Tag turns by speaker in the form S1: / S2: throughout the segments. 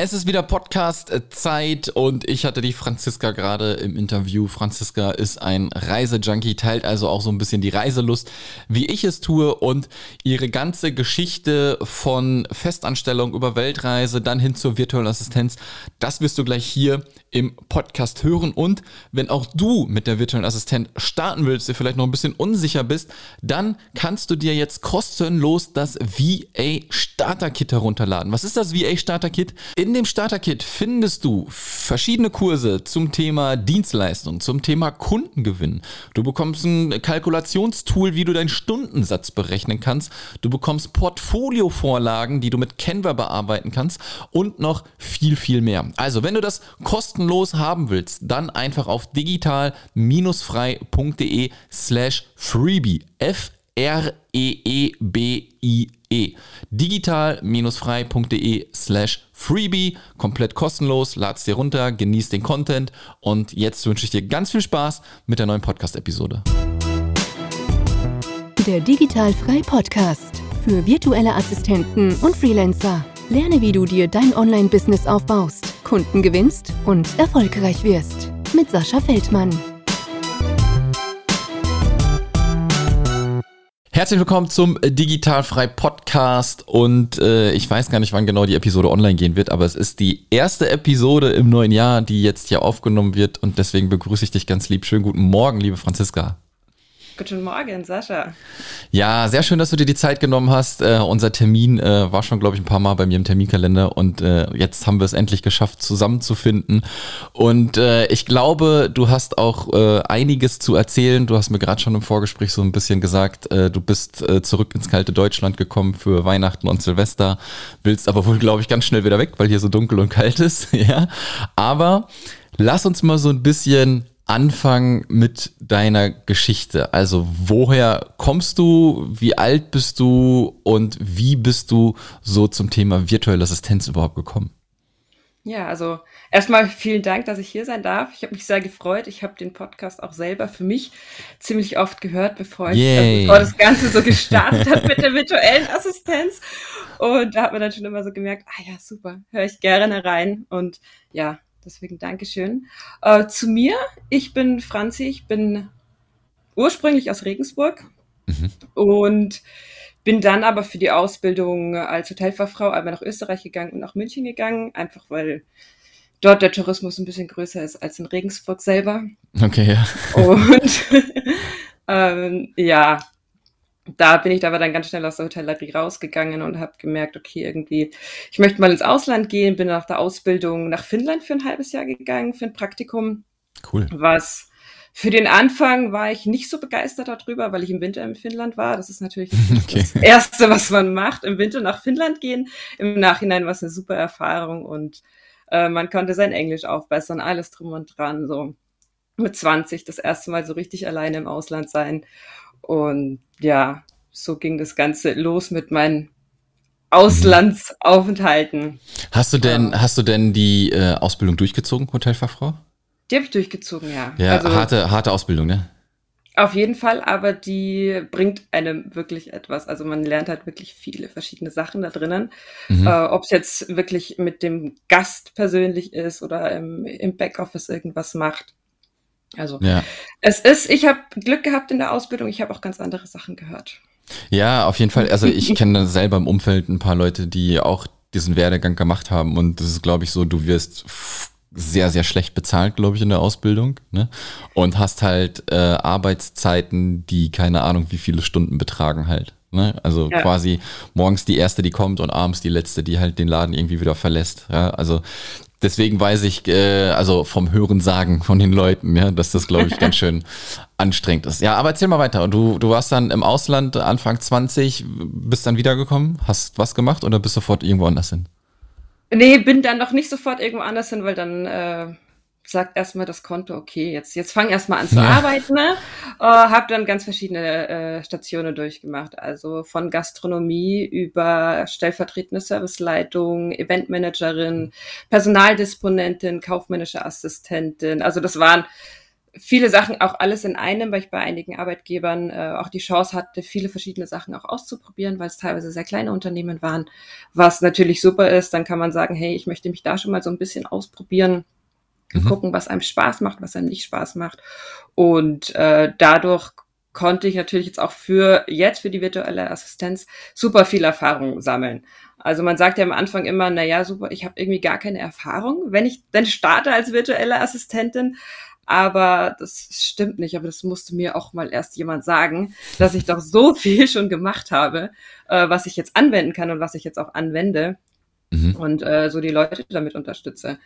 S1: Es ist wieder Podcast-Zeit und ich hatte die Franziska gerade im Interview. Franziska ist ein Reisejunkie, teilt also auch so ein bisschen die Reiselust, wie ich es tue und ihre ganze Geschichte von Festanstellung über Weltreise dann hin zur virtuellen Assistenz, das wirst du gleich hier im Podcast hören. Und wenn auch du mit der virtuellen Assistent starten willst, dir vielleicht noch ein bisschen unsicher bist, dann kannst du dir jetzt kostenlos das VA Starter Kit herunterladen. Was ist das VA Starter Kit? In dem Starter-Kit findest du verschiedene Kurse zum Thema Dienstleistung, zum Thema Kundengewinn. Du bekommst ein Kalkulationstool, wie du deinen Stundensatz berechnen kannst. Du bekommst Portfoliovorlagen, die du mit Canva bearbeiten kannst und noch viel, viel mehr. Also, wenn du das kostenlos haben willst, dann einfach auf digital-frei.de slash freebie. F R-E-E-B-I-E. -E. Digital-frei.de slash freebie. Komplett kostenlos. Lad's dir runter, genieß den Content und jetzt wünsche ich dir ganz viel Spaß mit der neuen Podcast-Episode.
S2: Der Digital-frei Podcast für virtuelle Assistenten und Freelancer. Lerne, wie du dir dein Online-Business aufbaust, Kunden gewinnst und erfolgreich wirst. Mit Sascha Feldmann.
S1: Herzlich willkommen zum Digitalfrei Podcast und äh, ich weiß gar nicht, wann genau die Episode online gehen wird, aber es ist die erste Episode im neuen Jahr, die jetzt hier aufgenommen wird und deswegen begrüße ich dich ganz lieb. Schönen guten Morgen, liebe Franziska.
S3: Guten Morgen, Sascha.
S1: Ja, sehr schön, dass du dir die Zeit genommen hast. Äh, unser Termin äh, war schon, glaube ich, ein paar Mal bei mir im Terminkalender und äh, jetzt haben wir es endlich geschafft, zusammenzufinden. Und äh, ich glaube, du hast auch äh, einiges zu erzählen. Du hast mir gerade schon im Vorgespräch so ein bisschen gesagt, äh, du bist zurück ins kalte Deutschland gekommen für Weihnachten und Silvester, willst aber wohl, glaube ich, ganz schnell wieder weg, weil hier so dunkel und kalt ist. ja, aber lass uns mal so ein bisschen anfangen mit deiner Geschichte. Also woher kommst du, wie alt bist du und wie bist du so zum Thema virtuelle Assistenz überhaupt gekommen?
S3: Ja, also erstmal vielen Dank, dass ich hier sein darf. Ich habe mich sehr gefreut. Ich habe den Podcast auch selber für mich ziemlich oft gehört, bevor, ich, äh, bevor das Ganze so gestartet hat mit der virtuellen Assistenz. Und da hat man dann schon immer so gemerkt, ah ja, super, höre ich gerne rein. Und ja, Deswegen Dankeschön. Äh, zu mir, ich bin Franzi, ich bin ursprünglich aus Regensburg mhm. und bin dann aber für die Ausbildung als Hotelfachfrau einmal nach Österreich gegangen und nach München gegangen, einfach weil dort der Tourismus ein bisschen größer ist als in Regensburg selber.
S1: Okay, ja.
S3: Und ähm, ja, da bin ich aber dann ganz schnell aus der Hotellerie rausgegangen und habe gemerkt, okay, irgendwie, ich möchte mal ins Ausland gehen, bin nach der Ausbildung nach Finnland für ein halbes Jahr gegangen, für ein Praktikum.
S1: Cool.
S3: Was für den Anfang war ich nicht so begeistert darüber, weil ich im Winter in Finnland war. Das ist natürlich okay. das Erste, was man macht, im Winter nach Finnland gehen. Im Nachhinein war es eine super Erfahrung und äh, man konnte sein Englisch aufbessern, alles drum und dran. So mit 20 das erste Mal so richtig alleine im Ausland sein. Und ja, so ging das Ganze los mit meinen Auslandsaufenthalten.
S1: Hast du denn, ja. hast du denn die äh, Ausbildung durchgezogen, Hotelfachfrau?
S3: Die habe ich durchgezogen, ja.
S1: Ja, also, harte, harte Ausbildung, ne?
S3: Auf jeden Fall, aber die bringt einem wirklich etwas. Also man lernt halt wirklich viele verschiedene Sachen da drinnen. Mhm. Äh, Ob es jetzt wirklich mit dem Gast persönlich ist oder im, im Backoffice irgendwas macht. Also ja. es ist, ich habe Glück gehabt in der Ausbildung, ich habe auch ganz andere Sachen gehört.
S1: Ja, auf jeden Fall. Also ich kenne selber im Umfeld ein paar Leute, die auch diesen Werdegang gemacht haben und das ist, glaube ich, so, du wirst sehr, sehr schlecht bezahlt, glaube ich, in der Ausbildung. Ne? Und hast halt äh, Arbeitszeiten, die keine Ahnung, wie viele Stunden betragen halt. Ne? Also ja. quasi morgens die erste, die kommt und abends die letzte, die halt den Laden irgendwie wieder verlässt. Ja? Also deswegen weiß ich, äh, also vom Hören sagen von den Leuten, ja, dass das, glaube ich, ganz schön anstrengend ist. Ja, aber erzähl mal weiter. Und du, du warst dann im Ausland Anfang 20, bist dann wiedergekommen, hast was gemacht oder bist sofort irgendwo anders hin?
S3: Nee, bin dann noch nicht sofort irgendwo anders hin, weil dann äh, sagt erstmal das Konto, okay, jetzt, jetzt fang erstmal an zu ja. arbeiten. Ne? Äh, hab dann ganz verschiedene äh, Stationen durchgemacht. Also von Gastronomie über stellvertretende Serviceleitung, Eventmanagerin, Personaldisponentin, kaufmännische Assistentin. Also das waren viele Sachen auch alles in einem, weil ich bei einigen Arbeitgebern äh, auch die Chance hatte, viele verschiedene Sachen auch auszuprobieren, weil es teilweise sehr kleine Unternehmen waren, was natürlich super ist. Dann kann man sagen, hey, ich möchte mich da schon mal so ein bisschen ausprobieren, mhm. gucken, was einem Spaß macht, was einem nicht Spaß macht. Und äh, dadurch konnte ich natürlich jetzt auch für jetzt für die virtuelle Assistenz super viel Erfahrung sammeln. Also man sagt ja am Anfang immer, na ja, super, ich habe irgendwie gar keine Erfahrung, wenn ich dann starte als virtuelle Assistentin, aber das stimmt nicht. Aber das musste mir auch mal erst jemand sagen, dass ich doch so viel schon gemacht habe, äh, was ich jetzt anwenden kann und was ich jetzt auch anwende mhm. und äh, so die Leute damit unterstütze.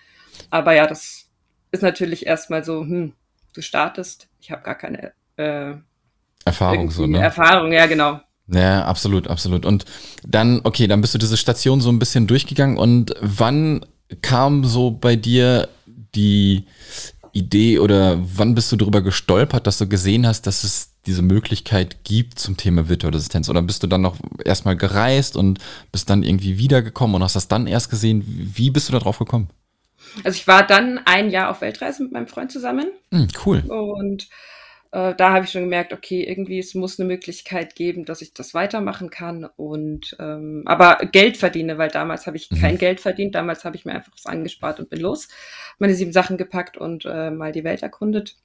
S3: Aber ja, das ist natürlich erstmal so, hm, du startest, ich habe gar keine äh,
S1: Erfahrung, so, ne?
S3: Erfahrung, ja, genau.
S1: Ja, absolut, absolut. Und dann, okay, dann bist du diese Station so ein bisschen durchgegangen und wann kam so bei dir die Idee oder wann bist du darüber gestolpert, dass du gesehen hast, dass es diese Möglichkeit gibt zum Thema virtuelle Assistenz? Oder bist du dann noch erstmal gereist und bist dann irgendwie wiedergekommen und hast das dann erst gesehen? Wie bist du da drauf gekommen?
S3: Also ich war dann ein Jahr auf Weltreise mit meinem Freund zusammen.
S1: Hm, cool.
S3: Und äh, da habe ich schon gemerkt, okay, irgendwie es muss eine Möglichkeit geben, dass ich das weitermachen kann und ähm, aber Geld verdiene, weil damals habe ich mhm. kein Geld verdient. Damals habe ich mir einfach was angespart und bin los, meine sieben Sachen gepackt und äh, mal die Welt erkundet.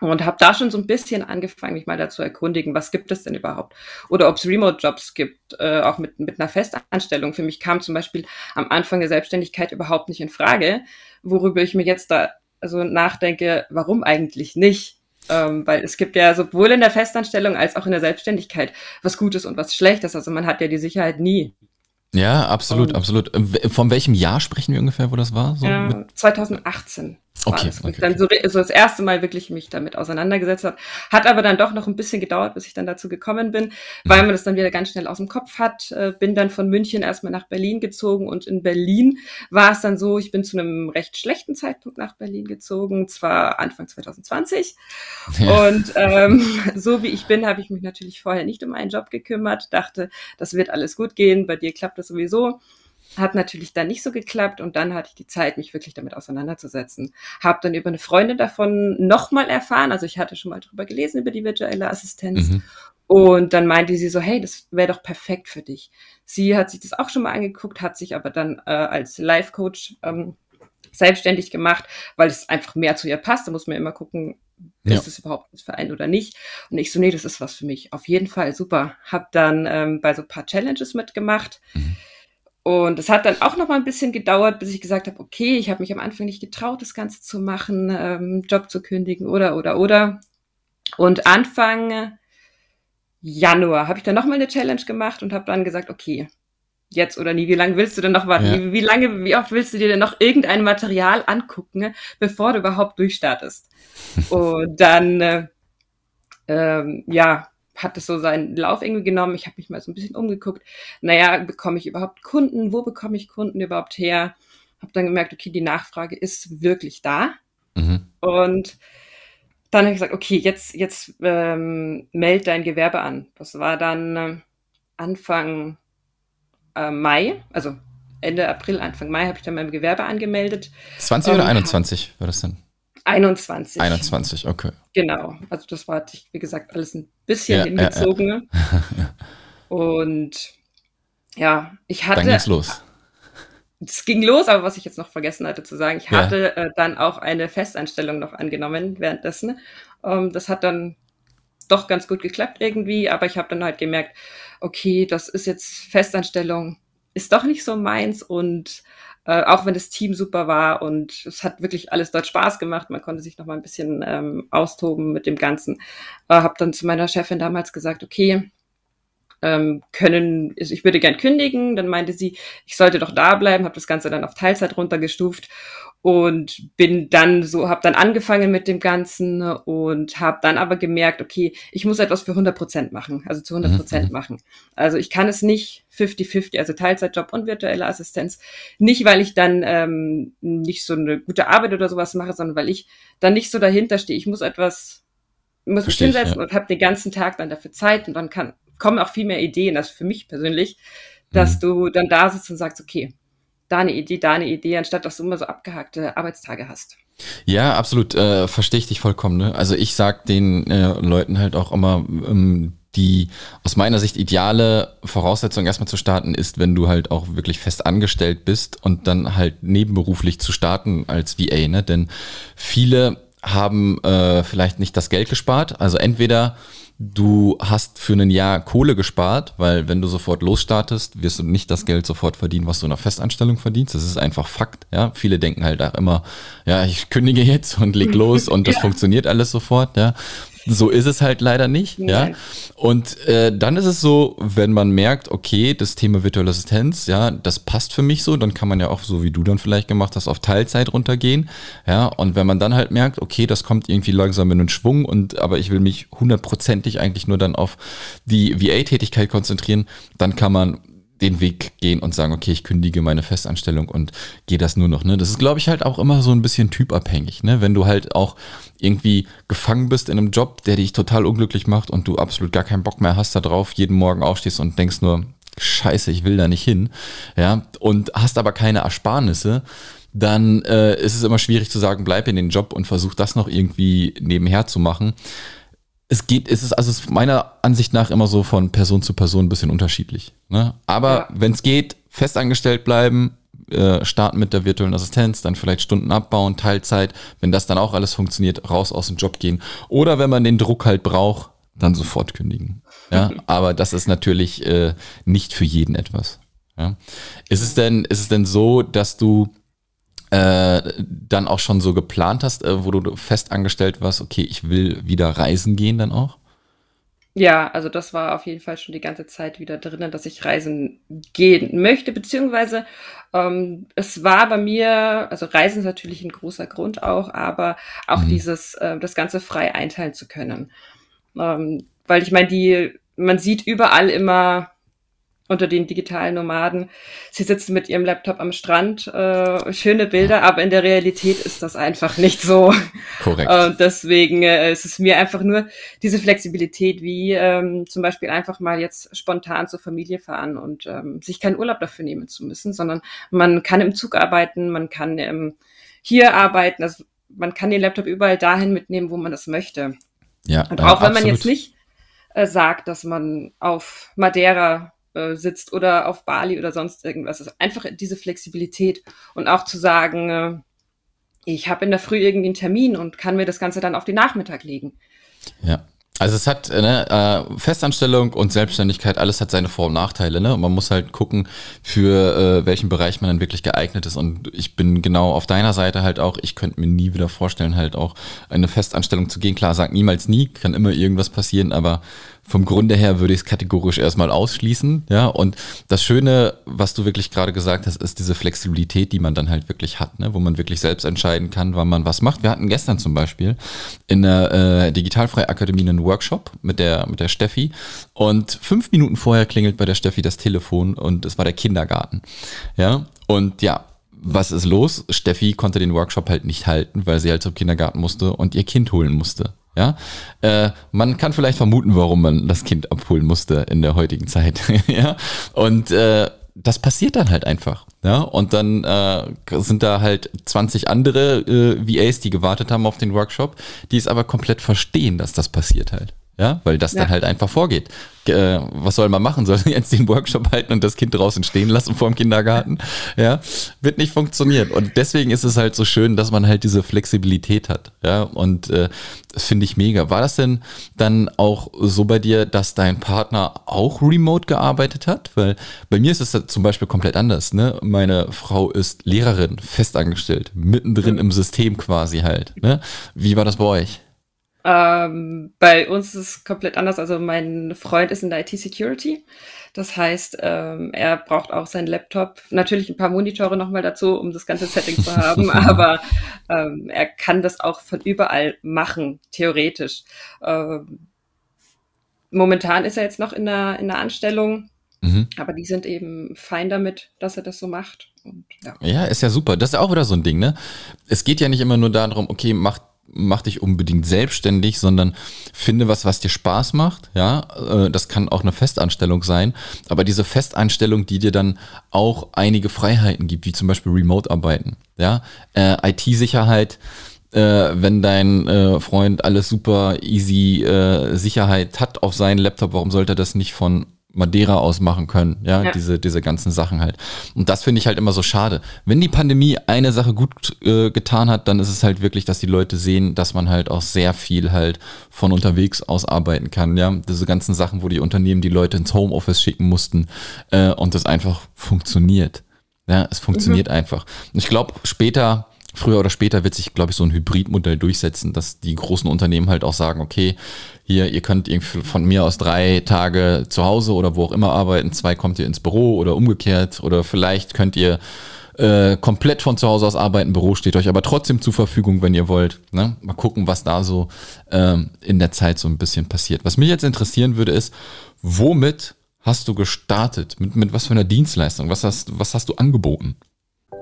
S3: Und habe da schon so ein bisschen angefangen, mich mal dazu erkundigen, was gibt es denn überhaupt? Oder ob es Remote-Jobs gibt, äh, auch mit, mit einer Festanstellung. Für mich kam zum Beispiel am Anfang der Selbstständigkeit überhaupt nicht in Frage, worüber ich mir jetzt da also nachdenke, warum eigentlich nicht? Ähm, weil es gibt ja sowohl in der Festanstellung als auch in der Selbstständigkeit was Gutes und was Schlechtes. Also man hat ja die Sicherheit nie.
S1: Ja, absolut, und, absolut. Von welchem Jahr sprechen wir ungefähr, wo das war?
S3: So ja, 2018. Okay, das, okay, dann so, so, das erste Mal wirklich mich damit auseinandergesetzt hat. Hat aber dann doch noch ein bisschen gedauert, bis ich dann dazu gekommen bin, weil mhm. man das dann wieder ganz schnell aus dem Kopf hat. Äh, bin dann von München erstmal nach Berlin gezogen und in Berlin war es dann so, ich bin zu einem recht schlechten Zeitpunkt nach Berlin gezogen, zwar Anfang 2020. Ja. Und ähm, so wie ich bin, habe ich mich natürlich vorher nicht um einen Job gekümmert, dachte, das wird alles gut gehen, bei dir klappt das sowieso. Hat natürlich dann nicht so geklappt und dann hatte ich die Zeit, mich wirklich damit auseinanderzusetzen. Habe dann über eine Freundin davon nochmal erfahren, also ich hatte schon mal drüber gelesen, über die virtuelle Assistenz. Mhm. Und dann meinte sie so, hey, das wäre doch perfekt für dich. Sie hat sich das auch schon mal angeguckt, hat sich aber dann äh, als Life-Coach ähm, selbstständig gemacht, weil es einfach mehr zu ihr passt. Da muss man immer gucken, ja. ist es überhaupt was für einen oder nicht. Und ich so, nee, das ist was für mich. Auf jeden Fall, super. Hab dann ähm, bei so ein paar Challenges mitgemacht. Mhm und es hat dann auch noch mal ein bisschen gedauert, bis ich gesagt habe, okay, ich habe mich am Anfang nicht getraut, das Ganze zu machen, ähm, Job zu kündigen oder oder oder. Und Anfang Januar habe ich dann noch mal eine Challenge gemacht und habe dann gesagt, okay, jetzt oder nie, wie lange willst du denn noch warten? Ja. Wie, lange, wie oft willst du dir denn noch irgendein Material angucken, bevor du überhaupt durchstartest? und dann, äh, ähm, ja, hat es so seinen Lauf irgendwie genommen. Ich habe mich mal so ein bisschen umgeguckt. Naja, bekomme ich überhaupt Kunden? Wo bekomme ich Kunden überhaupt her? Habe dann gemerkt, okay, die Nachfrage ist wirklich da. Mhm. Und dann habe ich gesagt, okay, jetzt, jetzt ähm, meld dein Gewerbe an. Das war dann äh, Anfang äh, Mai, also Ende April, Anfang Mai habe ich dann mein Gewerbe angemeldet.
S1: 20 oder 21 war das dann?
S3: 21.
S1: 21, okay.
S3: Genau. Also das war, wie gesagt, alles ein bisschen ja, hingezogen. Ja, ja. Und ja, ich hatte.
S1: Dann ging's los.
S3: Es ging los, aber was ich jetzt noch vergessen hatte zu sagen, ich hatte äh, dann auch eine Festeinstellung noch angenommen währenddessen. Ähm, das hat dann doch ganz gut geklappt irgendwie, aber ich habe dann halt gemerkt, okay, das ist jetzt Festanstellung, ist doch nicht so meins und äh, auch wenn das Team super war und es hat wirklich alles dort Spaß gemacht. Man konnte sich noch mal ein bisschen ähm, austoben mit dem Ganzen. Äh, habe dann zu meiner Chefin damals gesagt, okay, ähm, können, ich würde gern kündigen. Dann meinte sie, ich sollte doch da bleiben, habe das Ganze dann auf Teilzeit runtergestuft und bin dann so, habe dann angefangen mit dem Ganzen und habe dann aber gemerkt, okay, ich muss etwas für 100 Prozent machen, also zu 100 Prozent mhm. machen. Also ich kann es nicht 50-50, also Teilzeitjob und virtuelle Assistenz, nicht weil ich dann ähm, nicht so eine gute Arbeit oder sowas mache, sondern weil ich dann nicht so dahinter stehe. Ich muss etwas, muss mich hinsetzen ja. und habe den ganzen Tag dann dafür Zeit und dann kann, kommen auch viel mehr Ideen, das für mich persönlich, dass mhm. du dann da sitzt und sagst, okay, da eine Idee, da eine Idee, anstatt dass du immer so abgehackte Arbeitstage hast.
S1: Ja, absolut. Äh, Verstehe ich dich vollkommen. Ne? Also ich sag den äh, Leuten halt auch immer, ähm, die aus meiner Sicht ideale Voraussetzung erstmal zu starten ist, wenn du halt auch wirklich fest angestellt bist und dann halt nebenberuflich zu starten als VA, ne? Denn viele haben äh, vielleicht nicht das Geld gespart. Also entweder du hast für ein Jahr Kohle gespart, weil wenn du sofort losstartest, wirst du nicht das Geld sofort verdienen, was du in einer Festanstellung verdienst. Das ist einfach Fakt. Ja, viele denken halt auch immer, ja, ich kündige jetzt und leg los und das ja. funktioniert alles sofort. Ja, so ist es halt leider nicht. Nee. Ja. Und äh, dann ist es so, wenn man merkt, okay, das Thema virtuelle Assistenz, ja, das passt für mich so, dann kann man ja auch, so wie du dann vielleicht gemacht hast, auf Teilzeit runtergehen. Ja, und wenn man dann halt merkt, okay, das kommt irgendwie langsam in den Schwung und aber ich will mich hundertprozentig eigentlich nur dann auf die VA-Tätigkeit konzentrieren, dann kann man den Weg gehen und sagen, okay, ich kündige meine Festanstellung und gehe das nur noch. Ne? Das ist, glaube ich, halt auch immer so ein bisschen typabhängig. Ne? Wenn du halt auch irgendwie gefangen bist in einem Job, der dich total unglücklich macht und du absolut gar keinen Bock mehr hast darauf, jeden Morgen aufstehst und denkst nur, scheiße, ich will da nicht hin, ja, und hast aber keine Ersparnisse, dann äh, ist es immer schwierig zu sagen, bleib in den Job und versuch das noch irgendwie nebenher zu machen es geht, es ist also meiner Ansicht nach immer so von Person zu Person ein bisschen unterschiedlich. Ne? Aber ja. wenn es geht, festangestellt bleiben, äh, starten mit der virtuellen Assistenz, dann vielleicht Stunden abbauen, Teilzeit, wenn das dann auch alles funktioniert, raus aus dem Job gehen. Oder wenn man den Druck halt braucht, dann sofort kündigen. Ja, aber das ist natürlich äh, nicht für jeden etwas. Ja? Ist es denn, ist es denn so, dass du äh, dann auch schon so geplant hast, äh, wo du fest angestellt warst, okay, ich will wieder reisen gehen dann auch?
S3: Ja, also das war auf jeden Fall schon die ganze Zeit wieder drinnen, dass ich reisen gehen möchte, beziehungsweise ähm, es war bei mir, also Reisen ist natürlich ein großer Grund auch, aber auch mhm. dieses, äh, das Ganze frei einteilen zu können. Ähm, weil ich meine, die, man sieht überall immer unter den digitalen Nomaden. Sie sitzen mit ihrem Laptop am Strand, äh, schöne Bilder, aber in der Realität ist das einfach nicht so. Korrekt. Und deswegen äh, ist es mir einfach nur diese Flexibilität, wie ähm, zum Beispiel einfach mal jetzt spontan zur Familie fahren und ähm, sich keinen Urlaub dafür nehmen zu müssen, sondern man kann im Zug arbeiten, man kann ähm, hier arbeiten, also man kann den Laptop überall dahin mitnehmen, wo man das möchte. Ja. Und auch ja, wenn man jetzt nicht äh, sagt, dass man auf Madeira äh, sitzt oder auf Bali oder sonst irgendwas. Also einfach diese Flexibilität und auch zu sagen, äh, ich habe in der Früh irgendwie einen Termin und kann mir das Ganze dann auf den Nachmittag legen.
S1: Ja. Also es hat ne, äh, Festanstellung und Selbstständigkeit, alles hat seine Vor- und Nachteile. Ne? Und man muss halt gucken, für äh, welchen Bereich man dann wirklich geeignet ist. Und ich bin genau auf deiner Seite halt auch, ich könnte mir nie wieder vorstellen, halt auch eine Festanstellung zu gehen. Klar, sagt niemals nie, kann immer irgendwas passieren, aber vom Grunde her würde ich es kategorisch erstmal ausschließen. Ja, und das Schöne, was du wirklich gerade gesagt hast, ist diese Flexibilität, die man dann halt wirklich hat, ne? wo man wirklich selbst entscheiden kann, wann man was macht. Wir hatten gestern zum Beispiel in der äh, Digitalfreie Akademie einen Workshop mit der, mit der Steffi und fünf Minuten vorher klingelt bei der Steffi das Telefon und es war der Kindergarten. Ja, und ja, was ist los? Steffi konnte den Workshop halt nicht halten, weil sie halt zum Kindergarten musste und ihr Kind holen musste. Ja, äh, man kann vielleicht vermuten, warum man das Kind abholen musste in der heutigen Zeit. ja, und äh, das passiert dann halt einfach. Ja, und dann äh, sind da halt 20 andere äh, VAs, die gewartet haben auf den Workshop, die es aber komplett verstehen, dass das passiert halt. Ja, weil das ja. dann halt einfach vorgeht. Äh, was soll man machen? Soll jetzt den Workshop halten und das Kind draußen stehen lassen vor dem Kindergarten? Ja, wird nicht funktionieren. Und deswegen ist es halt so schön, dass man halt diese Flexibilität hat. Ja, und äh, das finde ich mega. War das denn dann auch so bei dir, dass dein Partner auch remote gearbeitet hat? Weil bei mir ist es zum Beispiel komplett anders. Ne? Meine Frau ist Lehrerin, festangestellt, mittendrin im System quasi halt. Ne? Wie war das bei euch?
S3: Ähm, bei uns ist es komplett anders. Also mein Freund ist in der IT-Security. Das heißt, ähm, er braucht auch seinen Laptop. Natürlich ein paar Monitore nochmal dazu, um das ganze Setting zu haben. aber ähm, er kann das auch von überall machen, theoretisch. Ähm, momentan ist er jetzt noch in der, in der Anstellung. Mhm. Aber die sind eben fein damit, dass er das so macht. Und,
S1: ja. ja, ist ja super. Das ist ja auch wieder so ein Ding, ne? Es geht ja nicht immer nur darum, okay, macht mach dich unbedingt selbstständig, sondern finde was, was dir Spaß macht. Ja, äh, das kann auch eine Festanstellung sein, aber diese Festanstellung, die dir dann auch einige Freiheiten gibt, wie zum Beispiel Remote-Arbeiten. Ja, äh, IT-Sicherheit äh, wenn dein äh, Freund alles super easy äh, Sicherheit hat auf seinen Laptop, warum sollte er das nicht von Madeira aus machen können, ja, ja, diese, diese ganzen Sachen halt. Und das finde ich halt immer so schade. Wenn die Pandemie eine Sache gut äh, getan hat, dann ist es halt wirklich, dass die Leute sehen, dass man halt auch sehr viel halt von unterwegs aus arbeiten kann, ja. Diese ganzen Sachen, wo die Unternehmen die Leute ins Homeoffice schicken mussten äh, und das einfach funktioniert. Ja, es funktioniert mhm. einfach. Und ich glaube, später früher oder später wird sich, glaube ich, so ein Hybridmodell durchsetzen, dass die großen Unternehmen halt auch sagen, okay, hier, ihr könnt von mir aus drei Tage zu Hause oder wo auch immer arbeiten, zwei kommt ihr ins Büro oder umgekehrt oder vielleicht könnt ihr äh, komplett von zu Hause aus arbeiten, Büro steht euch aber trotzdem zur Verfügung, wenn ihr wollt. Ne? Mal gucken, was da so ähm, in der Zeit so ein bisschen passiert. Was mich jetzt interessieren würde, ist, womit hast du gestartet? Mit, mit was für einer Dienstleistung? Was hast, was hast du angeboten?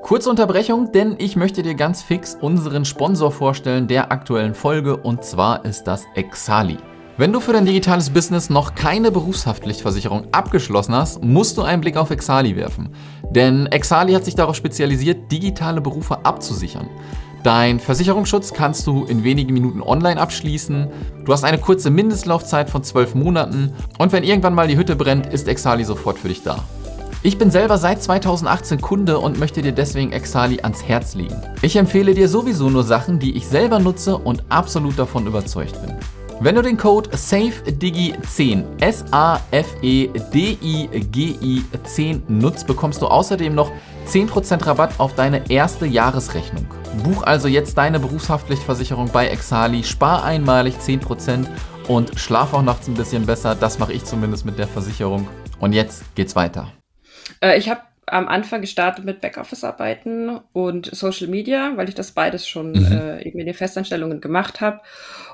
S4: Kurze Unterbrechung, denn ich möchte dir ganz fix unseren Sponsor vorstellen der aktuellen Folge und zwar ist das Exali. Wenn du für dein digitales Business noch keine Berufshaftpflichtversicherung abgeschlossen hast, musst du einen Blick auf Exali werfen. Denn Exali hat sich darauf spezialisiert, digitale Berufe abzusichern. Dein Versicherungsschutz kannst du in wenigen Minuten online abschließen. Du hast eine kurze Mindestlaufzeit von 12 Monaten und wenn irgendwann mal die Hütte brennt, ist Exali sofort für dich da. Ich bin selber seit 2018 Kunde und möchte dir deswegen Exali ans Herz legen. Ich empfehle dir sowieso nur Sachen, die ich selber nutze und absolut davon überzeugt bin. Wenn du den Code SAFEDIGI10 S-A-F-E-D-I-G-I 10 nutzt, bekommst du außerdem noch 10% Rabatt auf deine erste Jahresrechnung. Buch also jetzt deine Berufshaftpflichtversicherung bei Exali, spar einmalig 10% und schlaf auch nachts ein bisschen besser. Das mache ich zumindest mit der Versicherung. Und jetzt geht's weiter.
S3: Äh, ich habe am Anfang gestartet mit Backoffice-Arbeiten und Social Media, weil ich das beides schon mhm. äh, eben in den Festanstellungen gemacht habe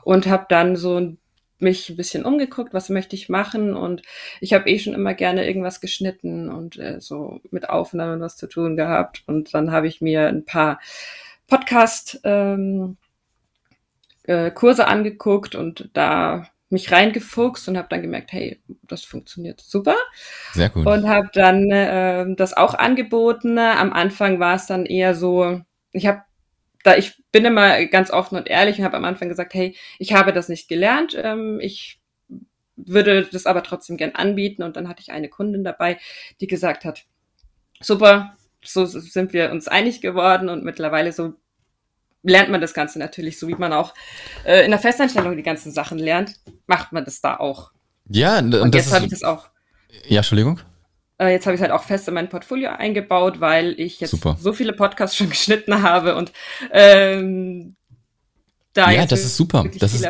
S3: und habe dann so mich ein bisschen umgeguckt, was möchte ich machen und ich habe eh schon immer gerne irgendwas geschnitten und äh, so mit Aufnahmen was zu tun gehabt und dann habe ich mir ein paar Podcast ähm, äh, Kurse angeguckt und da mich reingefuchst und habe dann gemerkt, hey, das funktioniert super.
S1: Sehr gut.
S3: Und habe dann äh, das auch angeboten. Am Anfang war es dann eher so, ich habe da ich bin immer ganz offen und ehrlich und habe am Anfang gesagt, hey, ich habe das nicht gelernt, ähm, ich würde das aber trotzdem gern anbieten. Und dann hatte ich eine Kundin dabei, die gesagt hat, super, so sind wir uns einig geworden und mittlerweile so lernt man das Ganze natürlich, so wie man auch äh, in der Festanstellung die ganzen Sachen lernt, macht man das da auch.
S1: Ja, und,
S3: und jetzt habe ich das auch.
S1: Ja, Entschuldigung.
S3: Äh, jetzt habe ich halt auch fest in mein Portfolio eingebaut, weil ich jetzt Super. so viele Podcasts schon geschnitten habe und ähm,
S1: da ja, das ist super. Das ist,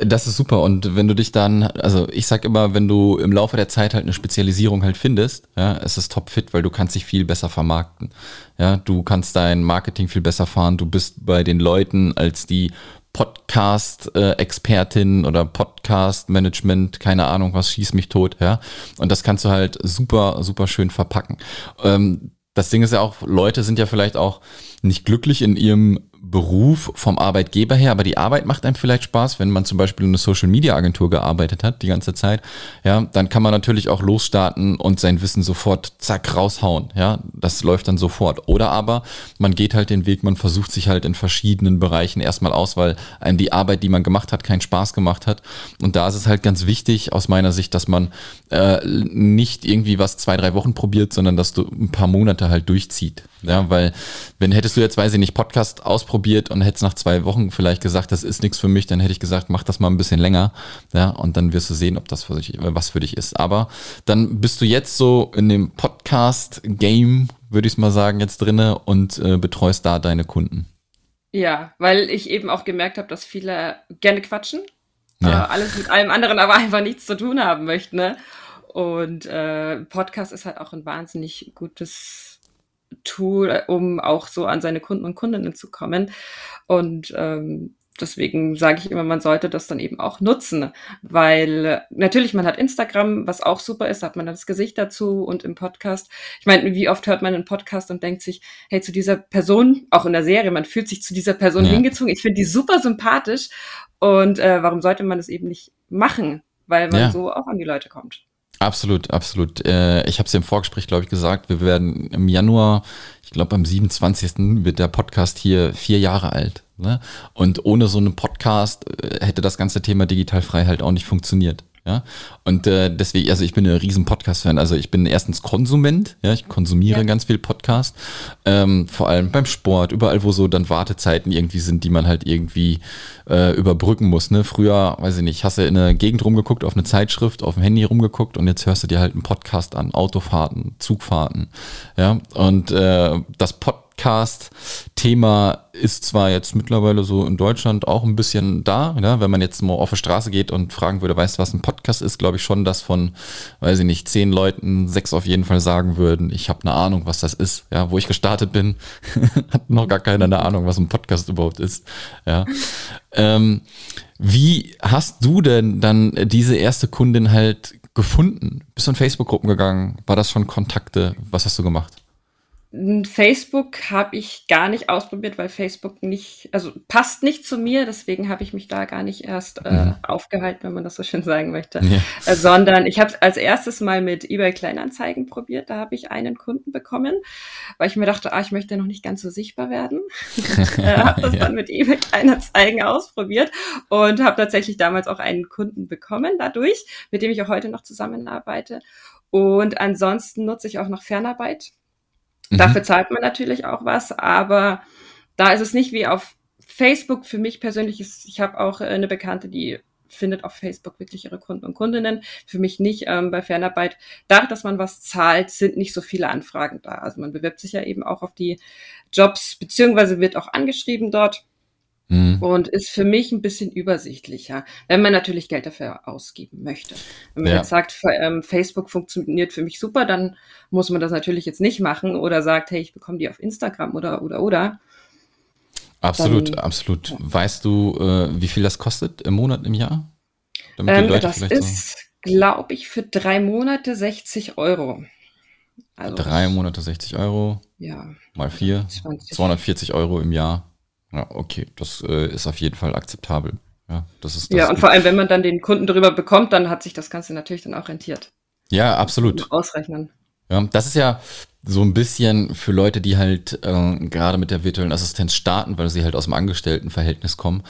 S1: das ist super. Und wenn du dich dann, also ich sag immer, wenn du im Laufe der Zeit halt eine Spezialisierung halt findest, ja, ist es top fit, weil du kannst dich viel besser vermarkten. Ja, du kannst dein Marketing viel besser fahren. Du bist bei den Leuten als die Podcast-Expertin oder Podcast-Management, keine Ahnung, was schießt mich tot, ja. Und das kannst du halt super, super schön verpacken. Ähm, das Ding ist ja auch, Leute sind ja vielleicht auch nicht glücklich in ihrem Beruf vom Arbeitgeber her, aber die Arbeit macht einem vielleicht Spaß, wenn man zum Beispiel in einer Social Media Agentur gearbeitet hat die ganze Zeit, ja, dann kann man natürlich auch losstarten und sein Wissen sofort zack raushauen, ja, das läuft dann sofort. Oder aber man geht halt den Weg, man versucht sich halt in verschiedenen Bereichen erstmal aus, weil einem die Arbeit, die man gemacht hat, keinen Spaß gemacht hat. Und da ist es halt ganz wichtig aus meiner Sicht, dass man äh, nicht irgendwie was zwei, drei Wochen probiert, sondern dass du ein paar Monate halt durchzieht. Ja, weil wenn hättest du jetzt, weiß ich nicht, Podcast ausprobiert und hättest nach zwei Wochen vielleicht gesagt, das ist nichts für mich, dann hätte ich gesagt, mach das mal ein bisschen länger. Ja, und dann wirst du sehen, ob das für dich, was für dich ist. Aber dann bist du jetzt so in dem Podcast-Game, würde ich mal sagen, jetzt drinne und äh, betreust da deine Kunden.
S3: Ja, weil ich eben auch gemerkt habe, dass viele gerne quatschen, ja. äh, alles mit allem anderen aber einfach nichts zu tun haben möchten. Ne? Und äh, Podcast ist halt auch ein wahnsinnig gutes Tool, um auch so an seine Kunden und Kundinnen zu kommen. Und ähm, deswegen sage ich immer, man sollte das dann eben auch nutzen, weil äh, natürlich man hat Instagram, was auch super ist, hat man das Gesicht dazu und im Podcast. Ich meine, wie oft hört man einen Podcast und denkt sich, hey, zu dieser Person, auch in der Serie, man fühlt sich zu dieser Person ja. hingezogen. Ich finde die super sympathisch und äh, warum sollte man das eben nicht machen, weil man ja. so auch an die Leute kommt.
S1: Absolut, absolut. Äh, ich habe es im Vorgespräch, glaube ich, gesagt, wir werden im Januar, ich glaube am 27. wird der Podcast hier vier Jahre alt. Ne? Und ohne so einen Podcast äh, hätte das ganze Thema Digitalfrei halt auch nicht funktioniert. Ja, und äh, deswegen, also ich bin ein riesen Podcast-Fan. Also ich bin erstens Konsument, ja, ich konsumiere ja. ganz viel Podcast, ähm, vor allem beim Sport, überall, wo so dann Wartezeiten irgendwie sind, die man halt irgendwie äh, überbrücken muss. Ne? Früher, weiß ich nicht, hast du in der Gegend rumgeguckt, auf eine Zeitschrift, auf dem Handy rumgeguckt und jetzt hörst du dir halt einen Podcast an, Autofahrten, Zugfahrten, ja. Und äh, das Podcast Podcast-Thema ist zwar jetzt mittlerweile so in Deutschland auch ein bisschen da, ja, wenn man jetzt mal auf die Straße geht und fragen würde, weißt du, was ein Podcast ist, glaube ich schon, dass von, weiß ich nicht, zehn Leuten sechs auf jeden Fall sagen würden, ich habe eine Ahnung, was das ist. Ja, wo ich gestartet bin, hat noch gar keiner eine Ahnung, was ein Podcast überhaupt ist. Ja. Ähm, wie hast du denn dann diese erste Kundin halt gefunden? Bist du in Facebook-Gruppen gegangen? War das schon Kontakte? Was hast du gemacht?
S3: Facebook habe ich gar nicht ausprobiert, weil Facebook nicht, also passt nicht zu mir, deswegen habe ich mich da gar nicht erst äh, mhm. aufgehalten, wenn man das so schön sagen möchte, ja. äh, sondern ich habe es als erstes mal mit eBay Kleinanzeigen probiert, da habe ich einen Kunden bekommen, weil ich mir dachte, ah, ich möchte noch nicht ganz so sichtbar werden. äh, habe das ja. dann mit eBay Kleinanzeigen ausprobiert und habe tatsächlich damals auch einen Kunden bekommen dadurch, mit dem ich auch heute noch zusammenarbeite. Und ansonsten nutze ich auch noch Fernarbeit Mhm. Dafür zahlt man natürlich auch was, aber da ist es nicht wie auf Facebook. Für mich persönlich ist, ich habe auch eine Bekannte, die findet auf Facebook wirklich ihre Kunden und Kundinnen. Für mich nicht. Ähm, bei Fernarbeit, dadurch, dass man was zahlt, sind nicht so viele Anfragen da. Also man bewirbt sich ja eben auch auf die Jobs, beziehungsweise wird auch angeschrieben dort. Mhm. Und ist für mich ein bisschen übersichtlicher, wenn man natürlich Geld dafür ausgeben möchte. Wenn man ja. jetzt sagt, ähm, Facebook funktioniert für mich super, dann muss man das natürlich jetzt nicht machen oder sagt, hey, ich bekomme die auf Instagram oder oder oder.
S1: Absolut, dann, absolut. Ja. Weißt du, äh, wie viel das kostet im Monat, im Jahr?
S3: Ähm, das ist, glaube ich, für drei Monate 60 Euro.
S1: Also drei Monate 60 Euro.
S3: Ja.
S1: Mal vier. 20. 240 Euro im Jahr. Ja, okay, das äh, ist auf jeden Fall akzeptabel. Ja, das ist das
S3: ja, und vor allem, wenn man dann den Kunden darüber bekommt, dann hat sich das Ganze natürlich dann auch rentiert.
S1: Ja, absolut.
S3: Ausrechnen.
S1: Ja, das ist ja so ein bisschen für Leute, die halt äh, gerade mit der virtuellen Assistenz starten, weil sie halt aus dem Angestelltenverhältnis kommen,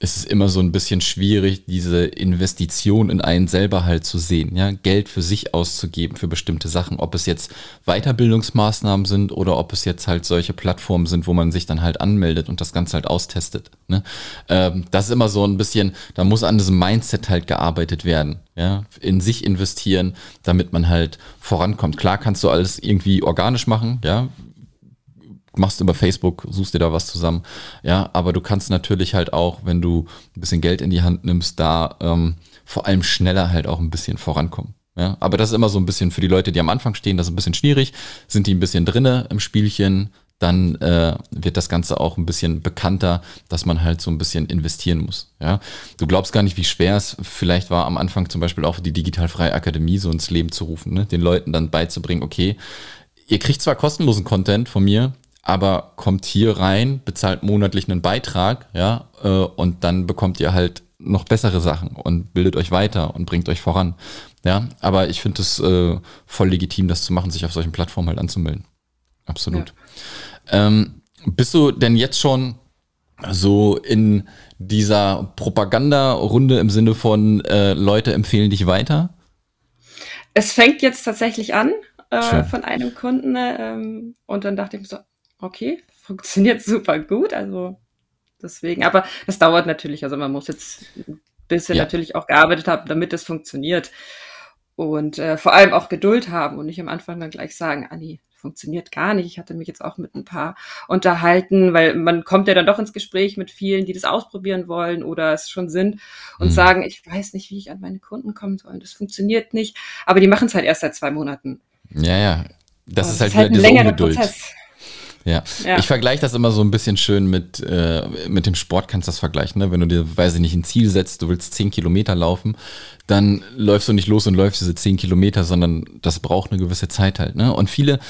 S1: ist es immer so ein bisschen schwierig, diese Investition in einen selber halt zu sehen, ja, Geld für sich auszugeben für bestimmte Sachen, ob es jetzt Weiterbildungsmaßnahmen sind oder ob es jetzt halt solche Plattformen sind, wo man sich dann halt anmeldet und das Ganze halt austestet. Ne? Ähm, das ist immer so ein bisschen, da muss an diesem Mindset halt gearbeitet werden, ja, in sich investieren, damit man halt vorankommt. Klar kannst du alles irgendwie organisch machen, ja, machst über Facebook, suchst dir da was zusammen. Ja, aber du kannst natürlich halt auch, wenn du ein bisschen Geld in die Hand nimmst, da ähm, vor allem schneller halt auch ein bisschen vorankommen. Ja, aber das ist immer so ein bisschen für die Leute, die am Anfang stehen, das ist ein bisschen schwierig. Sind die ein bisschen drinne im Spielchen, dann äh, wird das Ganze auch ein bisschen bekannter, dass man halt so ein bisschen investieren muss. Ja, du glaubst gar nicht, wie schwer es vielleicht war, am Anfang zum Beispiel auch die Digitalfreie Akademie so ins Leben zu rufen, ne? den Leuten dann beizubringen, okay, ihr kriegt zwar kostenlosen Content von mir, aber kommt hier rein, bezahlt monatlich einen Beitrag, ja, äh, und dann bekommt ihr halt noch bessere Sachen und bildet euch weiter und bringt euch voran. Ja, aber ich finde es äh, voll legitim, das zu machen, sich auf solchen Plattformen halt anzumelden. Absolut. Ja. Ähm, bist du denn jetzt schon so in dieser Propaganda-Runde im Sinne von äh, Leute empfehlen dich weiter?
S3: Es fängt jetzt tatsächlich an äh, von einem Kunden ähm, und dann dachte ich mir so, okay, funktioniert super gut. Also deswegen, aber es dauert natürlich. Also man muss jetzt ein bisschen ja. natürlich auch gearbeitet haben, damit es funktioniert. Und äh, vor allem auch Geduld haben und nicht am Anfang dann gleich sagen, Anni, funktioniert gar nicht. Ich hatte mich jetzt auch mit ein paar unterhalten, weil man kommt ja dann doch ins Gespräch mit vielen, die das ausprobieren wollen oder es schon sind und mhm. sagen, ich weiß nicht, wie ich an meine Kunden kommen soll. Das funktioniert nicht. Aber die machen es halt erst seit zwei Monaten.
S1: Ja, ja. Das und ist halt, das ist halt ein längerer Prozess. Ja. ja. Ich vergleiche das immer so ein bisschen schön mit, äh, mit dem Sport, kannst du das vergleichen. Ne? Wenn du dir, weiß ich nicht, ein Ziel setzt, du willst 10 Kilometer laufen, dann läufst du nicht los und läufst diese 10 Kilometer, sondern das braucht eine gewisse Zeit halt. Ne? Und viele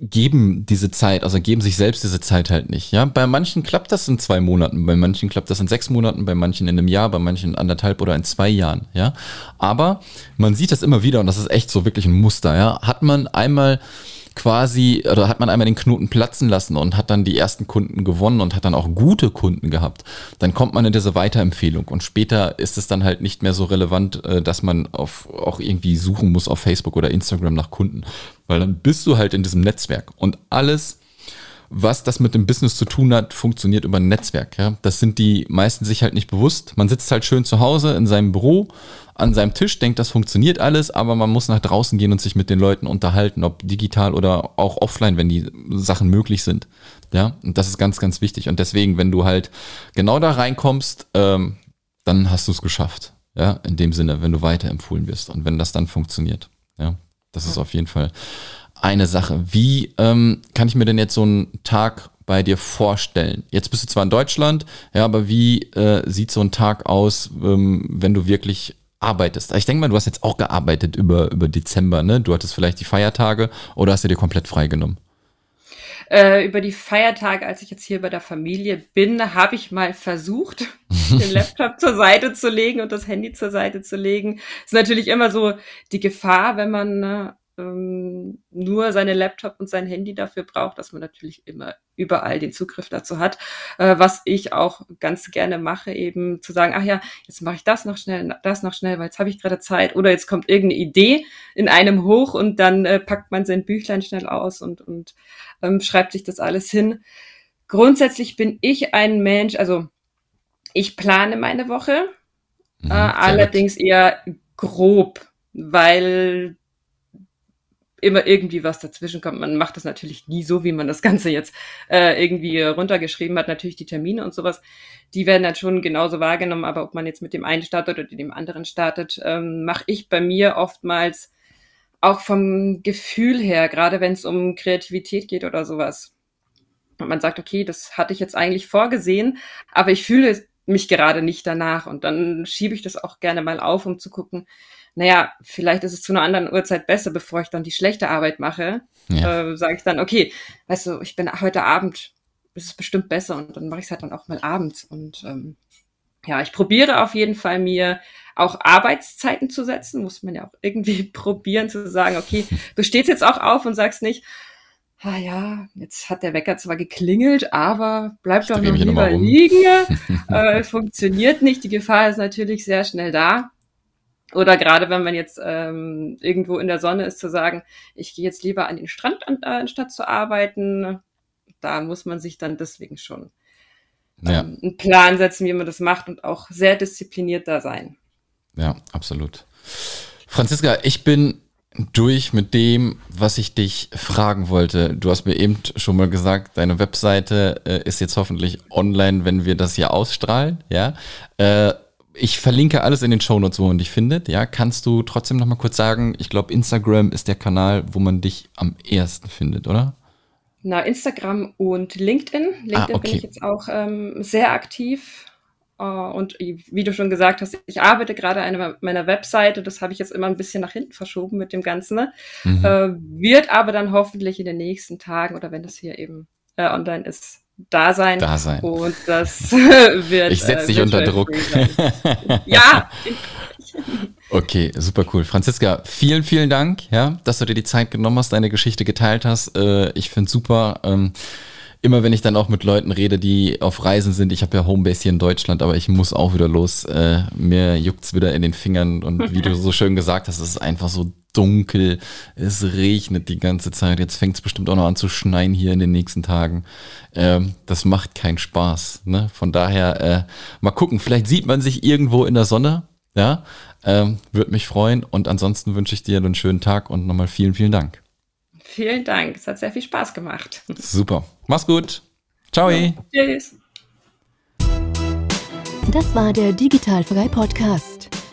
S1: geben diese Zeit, also geben sich selbst diese Zeit halt nicht. Ja, bei manchen klappt das in zwei Monaten, bei manchen klappt das in sechs Monaten, bei manchen in einem Jahr, bei manchen in anderthalb oder in zwei Jahren. Ja, aber man sieht das immer wieder und das ist echt so wirklich ein Muster. Ja, hat man einmal quasi, oder hat man einmal den Knoten platzen lassen und hat dann die ersten Kunden gewonnen und hat dann auch gute Kunden gehabt, dann kommt man in diese Weiterempfehlung. Und später ist es dann halt nicht mehr so relevant, äh, dass man auf, auch irgendwie suchen muss auf Facebook oder Instagram nach Kunden, weil dann bist du halt in diesem Netzwerk. Und alles was das mit dem Business zu tun hat, funktioniert über ein Netzwerk. Ja? Das sind die meisten sich halt nicht bewusst. Man sitzt halt schön zu Hause in seinem Büro an seinem Tisch, denkt, das funktioniert alles, aber man muss nach draußen gehen und sich mit den Leuten unterhalten, ob digital oder auch offline, wenn die Sachen möglich sind. Ja, und das ist ganz, ganz wichtig. Und deswegen, wenn du halt genau da reinkommst, ähm, dann hast du es geschafft. Ja, in dem Sinne, wenn du weiterempfohlen wirst und wenn das dann funktioniert. Ja, das ist auf jeden Fall eine Sache. Wie ähm, kann ich mir denn jetzt so einen Tag bei dir vorstellen? Jetzt bist du zwar in Deutschland, ja, aber wie äh, sieht so ein Tag aus, ähm, wenn du wirklich arbeitest? Ich denke mal, du hast jetzt auch gearbeitet über, über Dezember, ne? Du hattest vielleicht die Feiertage oder hast du dir komplett freigenommen?
S3: Äh, über die Feiertage, als ich jetzt hier bei der Familie bin, habe ich mal versucht, den Laptop zur Seite zu legen und das Handy zur Seite zu legen. Ist natürlich immer so die Gefahr, wenn man ne, ähm, nur seine Laptop und sein Handy dafür braucht, dass man natürlich immer überall den Zugriff dazu hat. Äh, was ich auch ganz gerne mache, eben zu sagen, ach ja, jetzt mache ich das noch schnell, das noch schnell, weil jetzt habe ich gerade Zeit. Oder jetzt kommt irgendeine Idee in einem hoch und dann äh, packt man sein Büchlein schnell aus und, und ähm, schreibt sich das alles hin. Grundsätzlich bin ich ein Mensch, also ich plane meine Woche, mhm, äh, allerdings eher grob, weil immer irgendwie was dazwischen kommt. Man macht das natürlich nie so, wie man das Ganze jetzt äh, irgendwie runtergeschrieben hat. Natürlich die Termine und sowas, die werden dann schon genauso wahrgenommen, aber ob man jetzt mit dem einen startet oder dem anderen startet, ähm, mache ich bei mir oftmals auch vom Gefühl her, gerade wenn es um Kreativität geht oder sowas. Und man sagt, okay, das hatte ich jetzt eigentlich vorgesehen, aber ich fühle mich gerade nicht danach. Und dann schiebe ich das auch gerne mal auf, um zu gucken, naja, vielleicht ist es zu einer anderen Uhrzeit besser, bevor ich dann die schlechte Arbeit mache, ja. äh, sage ich dann, okay, weißt du, ich bin heute Abend, ist es bestimmt besser und dann mache ich es halt dann auch mal abends. Und ähm, ja, ich probiere auf jeden Fall mir auch Arbeitszeiten zu setzen, muss man ja auch irgendwie probieren zu sagen, okay, du stehst jetzt auch auf und sagst nicht, ah ja, jetzt hat der Wecker zwar geklingelt, aber bleib doch noch lieber liegen. äh, funktioniert nicht. Die Gefahr ist natürlich sehr schnell da. Oder gerade wenn man jetzt ähm, irgendwo in der Sonne ist, zu sagen, ich gehe jetzt lieber an den Strand an, anstatt zu arbeiten, da muss man sich dann deswegen schon ja. ähm, einen Plan setzen, wie man das macht und auch sehr diszipliniert da sein.
S1: Ja, absolut. Franziska, ich bin durch mit dem, was ich dich fragen wollte. Du hast mir eben schon mal gesagt, deine Webseite äh, ist jetzt hoffentlich online, wenn wir das hier ausstrahlen. Ja. Äh, ich verlinke alles in den Shownotes, wo man dich findet. Ja, kannst du trotzdem noch mal kurz sagen, ich glaube, Instagram ist der Kanal, wo man dich am ersten findet, oder?
S3: Na, Instagram und LinkedIn. LinkedIn ah, okay. bin ich jetzt auch ähm, sehr aktiv. Uh, und wie du schon gesagt hast, ich arbeite gerade an meiner Webseite. Das habe ich jetzt immer ein bisschen nach hinten verschoben mit dem Ganzen. Ne? Mhm. Uh, wird aber dann hoffentlich in den nächsten Tagen oder wenn das hier eben uh, online ist, da sein.
S1: Da sein.
S3: Und das wird.
S1: Ich setze äh, dich unter Druck.
S3: ja.
S1: Okay, super cool. Franziska, vielen, vielen Dank, ja, dass du dir die Zeit genommen hast, deine Geschichte geteilt hast. Äh, ich finde super. Ähm, immer wenn ich dann auch mit Leuten rede, die auf Reisen sind, ich habe ja Homebase hier in Deutschland, aber ich muss auch wieder los. Äh, mir juckt's wieder in den Fingern und wie du so schön gesagt hast, es ist einfach so dunkel, es regnet die ganze Zeit. Jetzt fängt es bestimmt auch noch an zu schneien hier in den nächsten Tagen. Ähm, das macht keinen Spaß. Ne? Von daher äh, mal gucken, vielleicht sieht man sich irgendwo in der Sonne. Ja, ähm, würde mich freuen. Und ansonsten wünsche ich dir einen schönen Tag und nochmal vielen, vielen Dank.
S3: Vielen Dank. Es hat sehr viel Spaß gemacht.
S1: Super. Mach's gut. Ciao. Ja, tschüss.
S2: Das war der Digitalfrei Podcast.